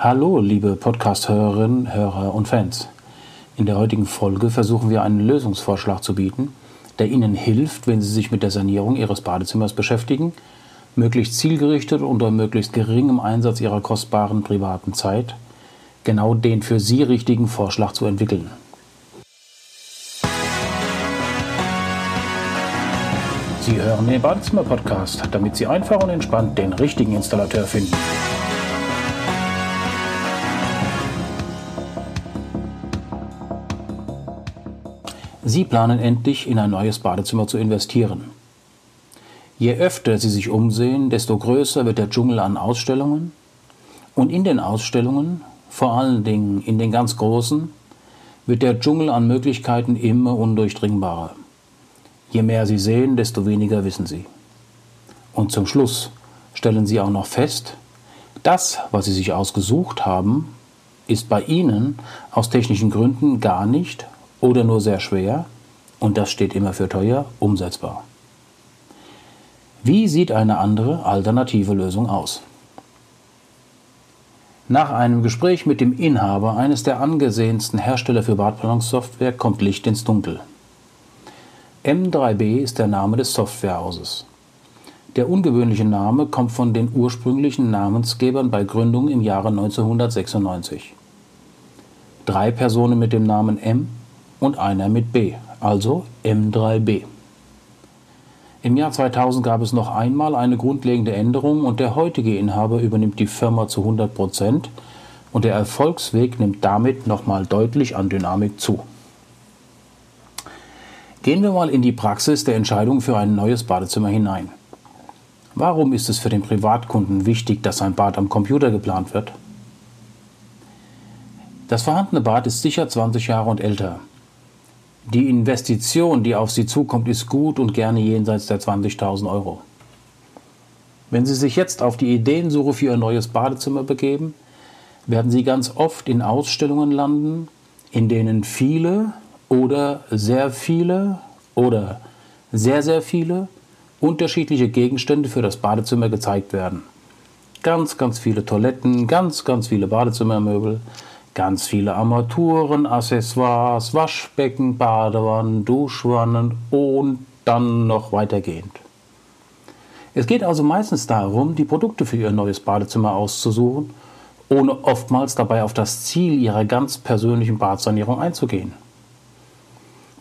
Hallo, liebe Podcast-Hörerinnen, Hörer und Fans. In der heutigen Folge versuchen wir einen Lösungsvorschlag zu bieten, der Ihnen hilft, wenn Sie sich mit der Sanierung Ihres Badezimmers beschäftigen, möglichst zielgerichtet und unter möglichst geringem Einsatz Ihrer kostbaren privaten Zeit genau den für Sie richtigen Vorschlag zu entwickeln. Sie hören den Badezimmer-Podcast, damit Sie einfach und entspannt den richtigen Installateur finden. Sie planen endlich in ein neues Badezimmer zu investieren. Je öfter Sie sich umsehen, desto größer wird der Dschungel an Ausstellungen. Und in den Ausstellungen, vor allen Dingen in den ganz großen, wird der Dschungel an Möglichkeiten immer undurchdringbarer. Je mehr Sie sehen, desto weniger wissen Sie. Und zum Schluss stellen Sie auch noch fest, das, was Sie sich ausgesucht haben, ist bei Ihnen aus technischen Gründen gar nicht oder nur sehr schwer, und das steht immer für teuer, umsetzbar. Wie sieht eine andere alternative Lösung aus? Nach einem Gespräch mit dem Inhaber eines der angesehensten Hersteller für Badplanungssoftware kommt Licht ins Dunkel. M3B ist der Name des Softwarehauses. Der ungewöhnliche Name kommt von den ursprünglichen Namensgebern bei Gründung im Jahre 1996. Drei Personen mit dem Namen M und einer mit B, also M3B. Im Jahr 2000 gab es noch einmal eine grundlegende Änderung und der heutige Inhaber übernimmt die Firma zu 100 Prozent und der Erfolgsweg nimmt damit nochmal deutlich an Dynamik zu. Gehen wir mal in die Praxis der Entscheidung für ein neues Badezimmer hinein. Warum ist es für den Privatkunden wichtig, dass ein Bad am Computer geplant wird? Das vorhandene Bad ist sicher 20 Jahre und älter. Die Investition, die auf Sie zukommt, ist gut und gerne jenseits der 20.000 Euro. Wenn Sie sich jetzt auf die Ideensuche für Ihr neues Badezimmer begeben, werden Sie ganz oft in Ausstellungen landen, in denen viele oder sehr viele oder sehr, sehr viele unterschiedliche Gegenstände für das Badezimmer gezeigt werden. Ganz, ganz viele Toiletten, ganz, ganz viele Badezimmermöbel, ganz viele Armaturen, Accessoires, Waschbecken, Badewannen, Duschwannen und dann noch weitergehend. Es geht also meistens darum, die Produkte für Ihr neues Badezimmer auszusuchen, ohne oftmals dabei auf das Ziel Ihrer ganz persönlichen Badsanierung einzugehen.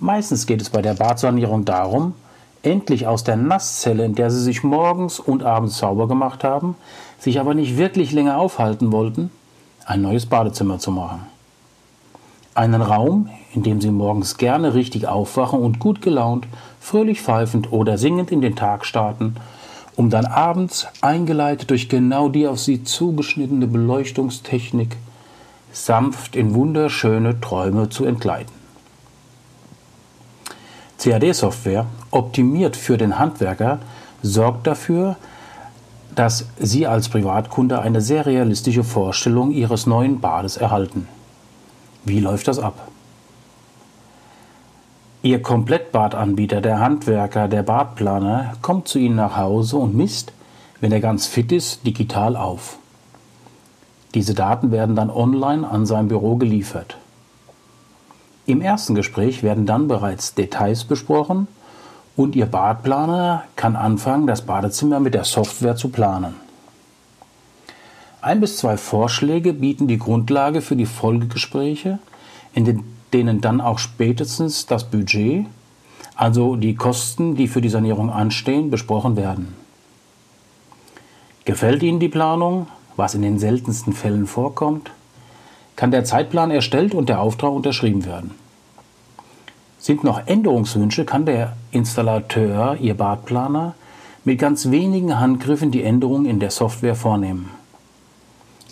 Meistens geht es bei der Badsanierung darum, endlich aus der Nasszelle, in der sie sich morgens und abends sauber gemacht haben, sich aber nicht wirklich länger aufhalten wollten, ein neues Badezimmer zu machen. Einen Raum, in dem sie morgens gerne richtig aufwachen und gut gelaunt, fröhlich pfeifend oder singend in den Tag starten, um dann abends, eingeleitet durch genau die auf sie zugeschnittene Beleuchtungstechnik, sanft in wunderschöne Träume zu entgleiten. CAD-Software, optimiert für den Handwerker, sorgt dafür, dass Sie als Privatkunde eine sehr realistische Vorstellung Ihres neuen Bades erhalten. Wie läuft das ab? Ihr Komplettbadanbieter, der Handwerker, der Badplaner, kommt zu Ihnen nach Hause und misst, wenn er ganz fit ist, digital auf. Diese Daten werden dann online an sein Büro geliefert. Im ersten Gespräch werden dann bereits Details besprochen und Ihr Badplaner kann anfangen, das Badezimmer mit der Software zu planen. Ein bis zwei Vorschläge bieten die Grundlage für die Folgegespräche, in denen dann auch spätestens das Budget, also die Kosten, die für die Sanierung anstehen, besprochen werden. Gefällt Ihnen die Planung, was in den seltensten Fällen vorkommt? kann der Zeitplan erstellt und der Auftrag unterschrieben werden. Sind noch Änderungswünsche, kann der Installateur, Ihr Badplaner, mit ganz wenigen Handgriffen die Änderungen in der Software vornehmen.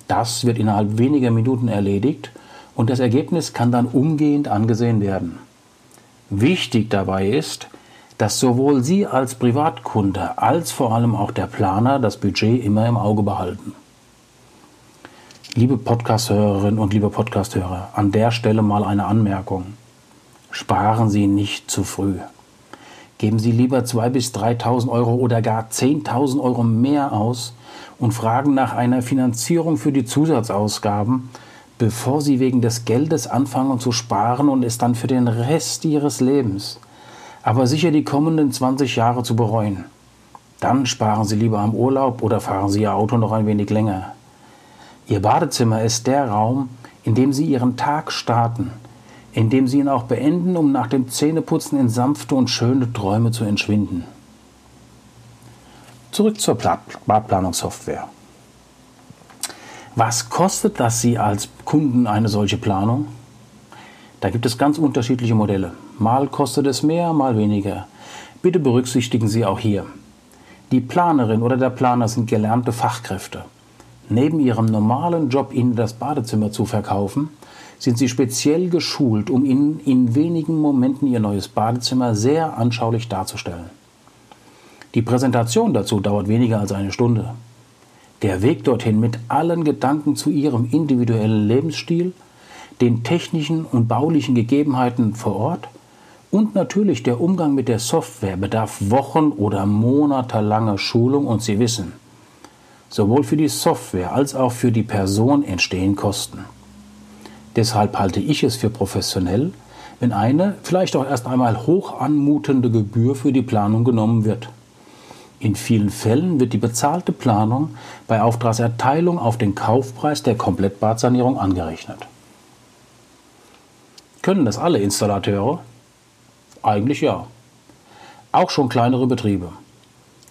Das wird innerhalb weniger Minuten erledigt und das Ergebnis kann dann umgehend angesehen werden. Wichtig dabei ist, dass sowohl Sie als Privatkunde als vor allem auch der Planer das Budget immer im Auge behalten. Liebe Podcast-Hörerinnen und liebe Podcast-Hörer, an der Stelle mal eine Anmerkung. Sparen Sie nicht zu früh. Geben Sie lieber 2.000 bis 3.000 Euro oder gar 10.000 Euro mehr aus und fragen nach einer Finanzierung für die Zusatzausgaben, bevor Sie wegen des Geldes anfangen zu sparen und es dann für den Rest Ihres Lebens, aber sicher die kommenden 20 Jahre zu bereuen. Dann sparen Sie lieber am Urlaub oder fahren Sie Ihr Auto noch ein wenig länger. Ihr Badezimmer ist der Raum, in dem Sie Ihren Tag starten, in dem Sie ihn auch beenden, um nach dem Zähneputzen in sanfte und schöne Träume zu entschwinden. Zurück zur Badplanungssoftware. Was kostet das Sie als Kunden eine solche Planung? Da gibt es ganz unterschiedliche Modelle. Mal kostet es mehr, mal weniger. Bitte berücksichtigen Sie auch hier. Die Planerin oder der Planer sind gelernte Fachkräfte. Neben ihrem normalen Job, Ihnen das Badezimmer zu verkaufen, sind sie speziell geschult, um Ihnen in wenigen Momenten Ihr neues Badezimmer sehr anschaulich darzustellen. Die Präsentation dazu dauert weniger als eine Stunde. Der Weg dorthin mit allen Gedanken zu Ihrem individuellen Lebensstil, den technischen und baulichen Gegebenheiten vor Ort und natürlich der Umgang mit der Software bedarf Wochen- oder monatelanger Schulung und Sie wissen, sowohl für die Software als auch für die Person entstehen Kosten. Deshalb halte ich es für professionell, wenn eine vielleicht auch erst einmal hoch anmutende Gebühr für die Planung genommen wird. In vielen Fällen wird die bezahlte Planung bei Auftragserteilung auf den Kaufpreis der Komplettbadsanierung angerechnet. Können das alle Installateure? Eigentlich ja. Auch schon kleinere Betriebe.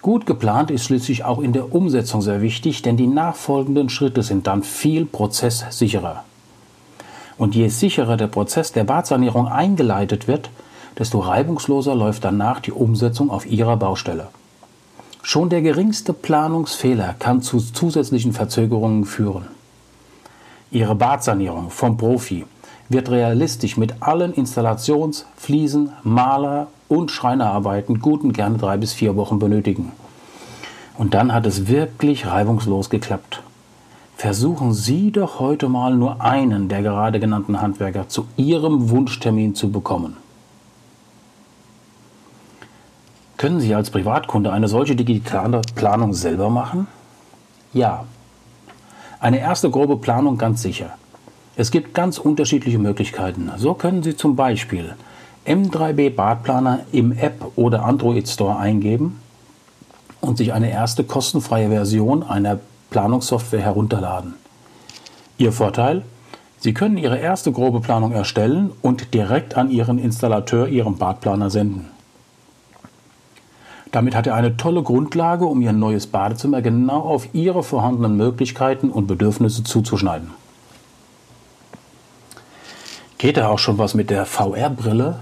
Gut geplant ist schließlich auch in der Umsetzung sehr wichtig, denn die nachfolgenden Schritte sind dann viel prozesssicherer. Und je sicherer der Prozess der Badsanierung eingeleitet wird, desto reibungsloser läuft danach die Umsetzung auf Ihrer Baustelle. Schon der geringste Planungsfehler kann zu zusätzlichen Verzögerungen führen. Ihre Badsanierung vom Profi wird realistisch mit allen Installations-, Fliesen-, Maler- und Schreinerarbeiten gut und gerne drei bis vier Wochen benötigen. Und dann hat es wirklich reibungslos geklappt. Versuchen Sie doch heute mal nur einen der gerade genannten Handwerker zu Ihrem Wunschtermin zu bekommen. Können Sie als Privatkunde eine solche digitale Planung selber machen? Ja. Eine erste grobe Planung ganz sicher. Es gibt ganz unterschiedliche Möglichkeiten. So können Sie zum Beispiel M3B Badplaner im App oder Android Store eingeben und sich eine erste kostenfreie Version einer Planungssoftware herunterladen. Ihr Vorteil? Sie können Ihre erste grobe Planung erstellen und direkt an Ihren Installateur Ihren Badplaner senden. Damit hat er eine tolle Grundlage, um Ihr neues Badezimmer genau auf Ihre vorhandenen Möglichkeiten und Bedürfnisse zuzuschneiden. Geht da auch schon was mit der VR-Brille?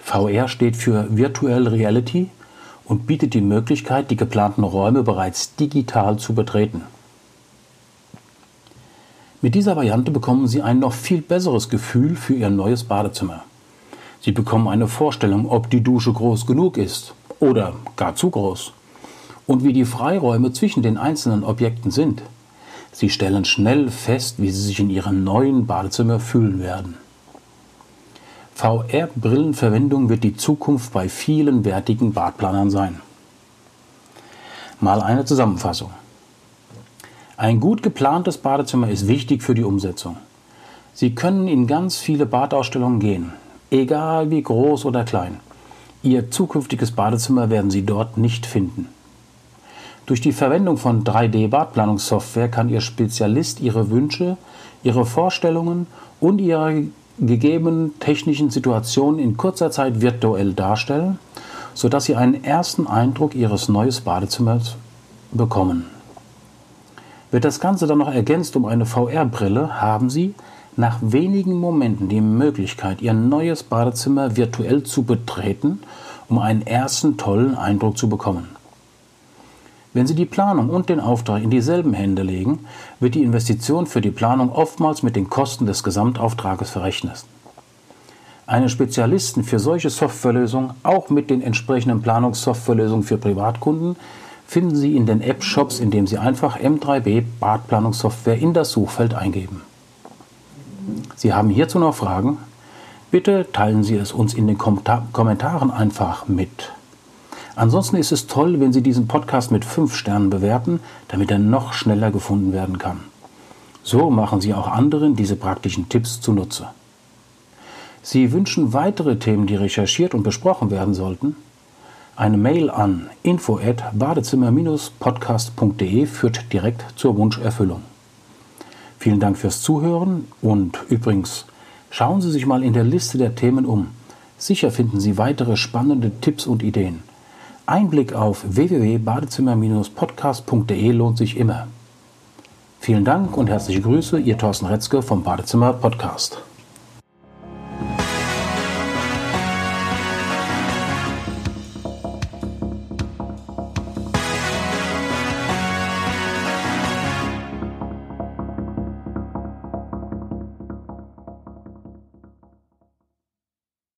VR steht für Virtual Reality und bietet die Möglichkeit, die geplanten Räume bereits digital zu betreten. Mit dieser Variante bekommen Sie ein noch viel besseres Gefühl für Ihr neues Badezimmer. Sie bekommen eine Vorstellung, ob die Dusche groß genug ist oder gar zu groß und wie die Freiräume zwischen den einzelnen Objekten sind. Sie stellen schnell fest, wie Sie sich in Ihrem neuen Badezimmer fühlen werden. VR-Brillenverwendung wird die Zukunft bei vielen wertigen Badplanern sein. Mal eine Zusammenfassung. Ein gut geplantes Badezimmer ist wichtig für die Umsetzung. Sie können in ganz viele Badausstellungen gehen, egal wie groß oder klein. Ihr zukünftiges Badezimmer werden Sie dort nicht finden. Durch die Verwendung von 3D-Badplanungssoftware kann Ihr Spezialist Ihre Wünsche, Ihre Vorstellungen und Ihre gegebenen technischen Situationen in kurzer Zeit virtuell darstellen, sodass Sie einen ersten Eindruck Ihres neuen Badezimmers bekommen. Wird das Ganze dann noch ergänzt um eine VR-Brille, haben Sie nach wenigen Momenten die Möglichkeit, Ihr neues Badezimmer virtuell zu betreten, um einen ersten tollen Eindruck zu bekommen. Wenn Sie die Planung und den Auftrag in dieselben Hände legen, wird die Investition für die Planung oftmals mit den Kosten des Gesamtauftrages verrechnet. Einen Spezialisten für solche Softwarelösungen, auch mit den entsprechenden Planungssoftwarelösungen für Privatkunden, finden Sie in den App-Shops, indem Sie einfach M3B Badplanungssoftware in das Suchfeld eingeben. Sie haben hierzu noch Fragen? Bitte teilen Sie es uns in den Kommentaren einfach mit. Ansonsten ist es toll, wenn Sie diesen Podcast mit 5 Sternen bewerten, damit er noch schneller gefunden werden kann. So machen Sie auch anderen diese praktischen Tipps zunutze. Sie wünschen weitere Themen, die recherchiert und besprochen werden sollten? Eine Mail an info@badezimmer-podcast.de führt direkt zur Wunscherfüllung. Vielen Dank fürs Zuhören und übrigens schauen Sie sich mal in der Liste der Themen um. Sicher finden Sie weitere spannende Tipps und Ideen. Ein Blick auf www.badezimmer-podcast.de lohnt sich immer. Vielen Dank und herzliche Grüße, Ihr Thorsten Retzke vom Badezimmer Podcast.